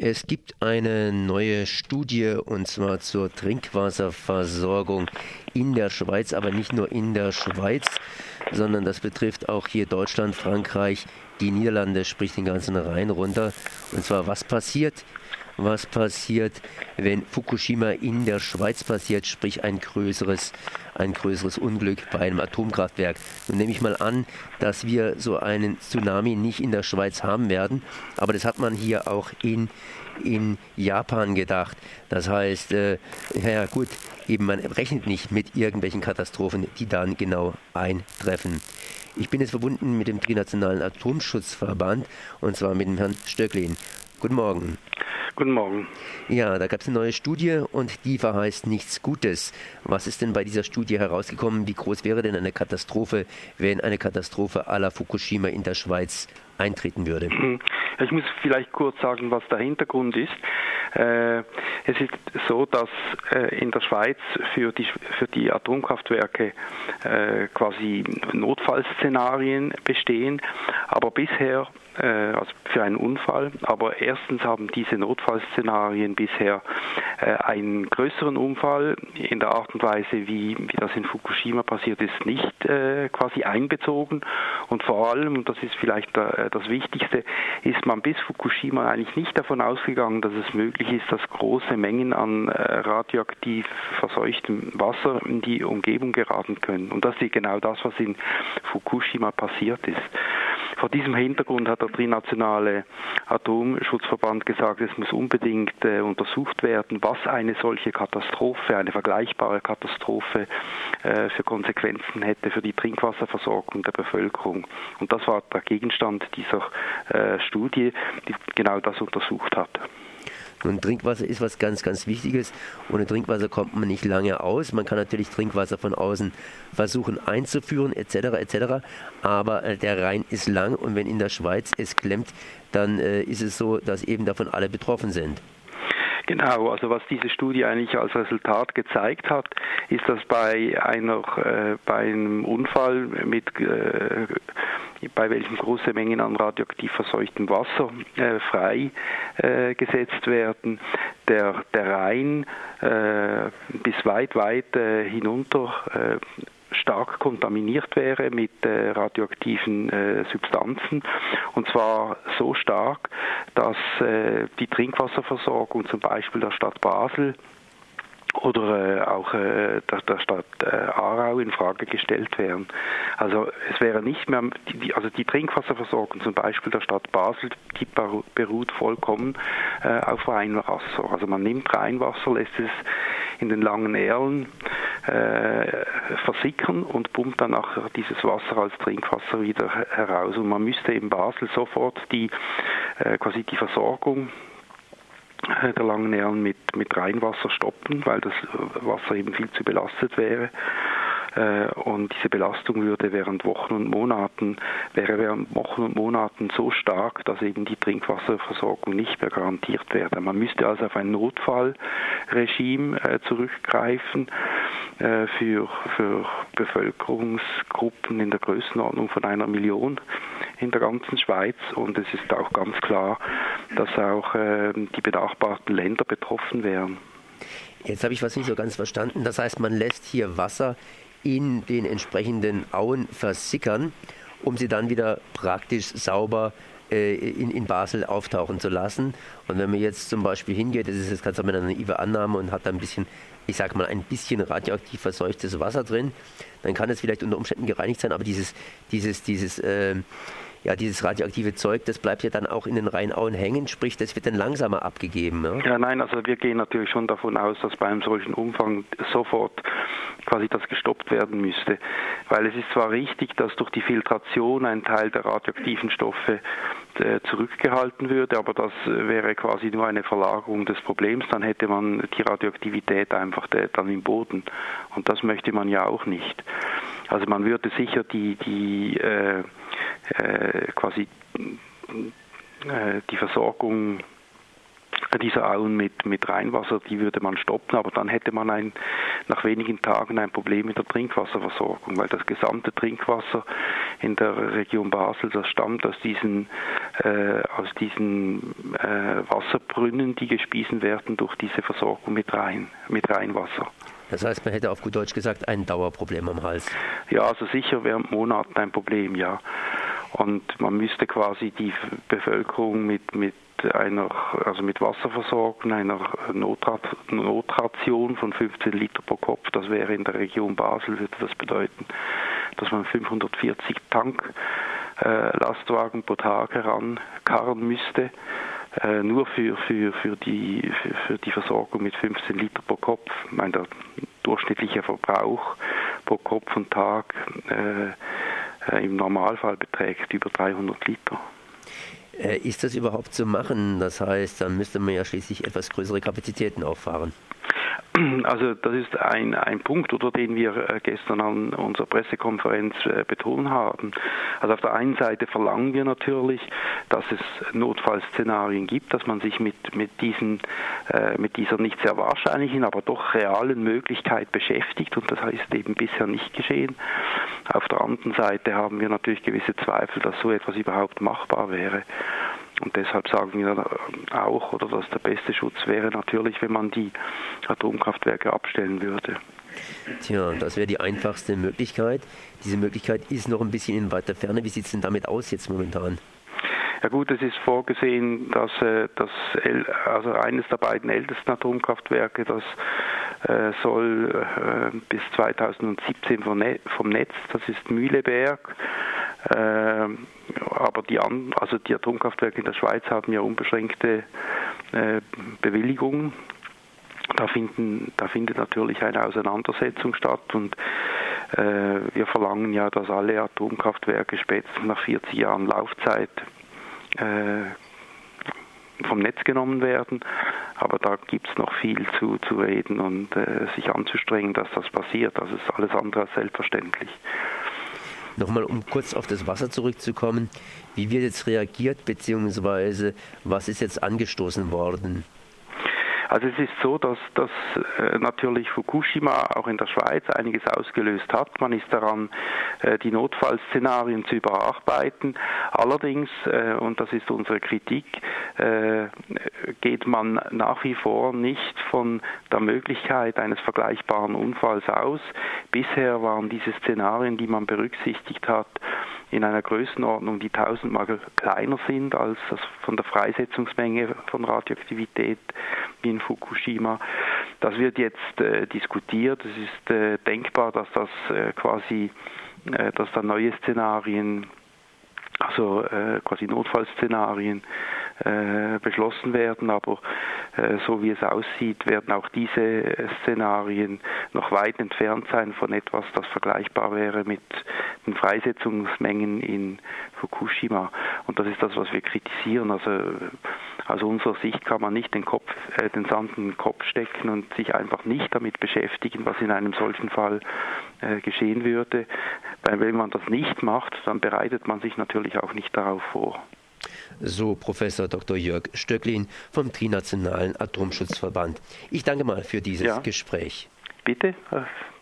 Es gibt eine neue Studie und zwar zur Trinkwasserversorgung in der Schweiz, aber nicht nur in der Schweiz, sondern das betrifft auch hier Deutschland, Frankreich, die Niederlande, sprich den ganzen Rhein runter. Und zwar, was passiert, was passiert, wenn Fukushima in der Schweiz passiert, sprich ein größeres, ein größeres Unglück bei einem Atomkraftwerk. Nun nehme ich mal an, dass wir so einen Tsunami nicht in der Schweiz haben werden, aber das hat man hier auch in, in Japan gedacht. Das heißt, äh, ja gut, eben man rechnet nicht mit irgendwelchen Katastrophen, die dann genau eintreffen. Ich bin jetzt verbunden mit dem Trinationalen Atomschutzverband und zwar mit dem Herrn Stöcklin. Guten Morgen. Guten Morgen. Ja, da gab es eine neue Studie und die verheißt nichts Gutes. Was ist denn bei dieser Studie herausgekommen? Wie groß wäre denn eine Katastrophe, wenn eine Katastrophe à la Fukushima in der Schweiz eintreten würde? Ich muss vielleicht kurz sagen, was der Hintergrund ist. Äh, es ist so, dass äh, in der Schweiz für die, für die Atomkraftwerke äh, quasi Notfallszenarien bestehen, aber bisher also für einen Unfall. Aber erstens haben diese Notfallszenarien bisher einen größeren Unfall in der Art und Weise, wie, wie das in Fukushima passiert ist, nicht quasi einbezogen. Und vor allem, und das ist vielleicht das Wichtigste, ist man bis Fukushima eigentlich nicht davon ausgegangen, dass es möglich ist, dass große Mengen an äh, radioaktiv verseuchtem Wasser in die Umgebung geraten können. Und das ist genau das, was in Fukushima passiert ist. Vor diesem Hintergrund hat der Trinationale Atomschutzverband gesagt, es muss unbedingt äh, untersucht werden, was eine solche Katastrophe, eine vergleichbare Katastrophe äh, für Konsequenzen hätte für die Trinkwasserversorgung der Bevölkerung. Und das war der Gegenstand dieser äh, Studie, die genau das untersucht hat. Und Trinkwasser ist was ganz, ganz Wichtiges. Ohne Trinkwasser kommt man nicht lange aus. Man kann natürlich Trinkwasser von außen versuchen einzuführen, etc., etc. Aber äh, der Rhein ist lang und wenn in der Schweiz es klemmt, dann äh, ist es so, dass eben davon alle betroffen sind. Genau, also was diese Studie eigentlich als Resultat gezeigt hat, ist, dass bei einer äh, bei einem Unfall mit äh, bei welchem große Mengen an radioaktiv verseuchtem Wasser äh, freigesetzt äh, werden, der, der Rhein äh, bis weit, weit äh, hinunter stark kontaminiert wäre mit äh, radioaktiven äh, Substanzen. Und zwar so stark, dass äh, die Trinkwasserversorgung zum Beispiel der Stadt Basel oder äh, auch äh, der, der Stadt äh, Aarau in Frage gestellt wären. Also es wäre nicht mehr, die, also die Trinkwasserversorgung zum Beispiel der Stadt Basel, die beruht vollkommen auf Rheinwasser. Also man nimmt Rheinwasser, lässt es in den langen Erlen äh, versickern und pumpt dann auch dieses Wasser als Trinkwasser wieder heraus. Und man müsste in Basel sofort die äh, quasi die Versorgung der langen Erlen mit, mit Rheinwasser stoppen, weil das Wasser eben viel zu belastet wäre. Äh, und diese Belastung würde während Wochen und Monaten, wäre während Wochen und Monaten so stark, dass eben die Trinkwasserversorgung nicht mehr garantiert wäre. Man müsste also auf ein Notfallregime äh, zurückgreifen äh, für, für Bevölkerungsgruppen in der Größenordnung von einer Million in der ganzen Schweiz. Und es ist auch ganz klar, dass auch die benachbarten Länder betroffen wären. Jetzt habe ich was nicht so ganz verstanden. Das heißt, man lässt hier Wasser in den entsprechenden Auen versickern, um sie dann wieder praktisch sauber äh, in, in Basel auftauchen zu lassen. Und wenn man jetzt zum Beispiel hingeht, das ist jetzt ganz eine naive Annahme und hat da ein bisschen, ich sage mal, ein bisschen radioaktiv verseuchtes Wasser drin, dann kann es vielleicht unter Umständen gereinigt sein, aber dieses, dieses, dieses äh, ja, dieses radioaktive Zeug, das bleibt ja dann auch in den Rheinauen hängen, sprich, das wird dann langsamer abgegeben. Ja? ja, nein, also wir gehen natürlich schon davon aus, dass bei einem solchen Umfang sofort quasi das gestoppt werden müsste. Weil es ist zwar richtig, dass durch die Filtration ein Teil der radioaktiven Stoffe äh, zurückgehalten würde, aber das wäre quasi nur eine Verlagerung des Problems, dann hätte man die Radioaktivität einfach dann im Boden. Und das möchte man ja auch nicht. Also man würde sicher die, die äh, quasi äh, die Versorgung dieser Auen mit, mit Rheinwasser, die würde man stoppen, aber dann hätte man ein, nach wenigen Tagen ein Problem mit der Trinkwasserversorgung, weil das gesamte Trinkwasser in der Region Basel, das stammt aus diesen, äh, aus diesen äh, Wasserbrunnen, die gespiesen werden durch diese Versorgung mit, Rhein, mit Rheinwasser. Das heißt, man hätte auf gut Deutsch gesagt ein Dauerproblem am Hals. Ja, also sicher während Monaten ein Problem, ja. Und man müsste quasi die Bevölkerung mit, mit einer, also mit Wasserversorgung, einer Notrat, Notration von 15 Liter pro Kopf, das wäre in der Region Basel, würde das bedeuten, dass man 540 Tanklastwagen äh, pro Tag herankarren müsste. Äh, nur für, für, für, die, für, für, die Versorgung mit 15 Liter pro Kopf. Ich meine, der durchschnittliche Verbrauch pro Kopf und Tag äh im Normalfall beträgt über 300 Liter. Äh, ist das überhaupt zu machen? Das heißt, dann müsste man ja schließlich etwas größere Kapazitäten auffahren. Also das ist ein, ein Punkt, oder den wir äh, gestern an unserer Pressekonferenz äh, betont haben. Also auf der einen Seite verlangen wir natürlich, dass es Notfallszenarien gibt, dass man sich mit, mit, diesen, äh, mit dieser nicht sehr wahrscheinlichen, aber doch realen Möglichkeit beschäftigt und das ist eben bisher nicht geschehen. Auf der anderen Seite haben wir natürlich gewisse Zweifel, dass so etwas überhaupt machbar wäre. Und deshalb sagen wir auch, oder dass der beste Schutz wäre natürlich, wenn man die Atomkraftwerke abstellen würde. Tja, das wäre die einfachste Möglichkeit. Diese Möglichkeit ist noch ein bisschen in weiter Ferne. Wie sieht es denn damit aus jetzt momentan? Ja gut, es ist vorgesehen, dass äh, das also eines der beiden ältesten Atomkraftwerke, das äh, soll äh, bis 2017 vom Netz, das ist Mühleberg, aber die, also die Atomkraftwerke in der Schweiz haben ja unbeschränkte äh, Bewilligungen. Da, finden, da findet natürlich eine Auseinandersetzung statt und äh, wir verlangen ja, dass alle Atomkraftwerke spätestens nach 40 Jahren Laufzeit äh, vom Netz genommen werden. Aber da gibt es noch viel zu, zu reden und äh, sich anzustrengen, dass das passiert. Das ist alles andere als selbstverständlich. Nochmal, um kurz auf das Wasser zurückzukommen. Wie wird jetzt reagiert, beziehungsweise was ist jetzt angestoßen worden? Also es ist so, dass, dass äh, natürlich Fukushima auch in der Schweiz einiges ausgelöst hat. Man ist daran, äh, die Notfallszenarien zu überarbeiten. Allerdings, äh, und das ist unsere Kritik, geht man nach wie vor nicht von der Möglichkeit eines vergleichbaren Unfalls aus. Bisher waren diese Szenarien, die man berücksichtigt hat, in einer Größenordnung, die tausendmal kleiner sind als das von der Freisetzungsmenge von Radioaktivität wie in Fukushima. Das wird jetzt äh, diskutiert. Es ist äh, denkbar, dass das äh, quasi, äh, dass da neue Szenarien, also äh, quasi Notfallszenarien äh, beschlossen werden, aber äh, so wie es aussieht, werden auch diese Szenarien noch weit entfernt sein von etwas, das vergleichbar wäre mit den Freisetzungsmengen in Fukushima. Und das ist das, was wir kritisieren. Also aus unserer Sicht kann man nicht den, Kopf, äh, den Sand in den Kopf stecken und sich einfach nicht damit beschäftigen, was in einem solchen Fall äh, geschehen würde. Weil wenn man das nicht macht, dann bereitet man sich natürlich auch nicht darauf vor. So Professor Dr. Jörg Stöcklin vom Trinationalen Atomschutzverband. Ich danke mal für dieses ja. Gespräch. Bitte.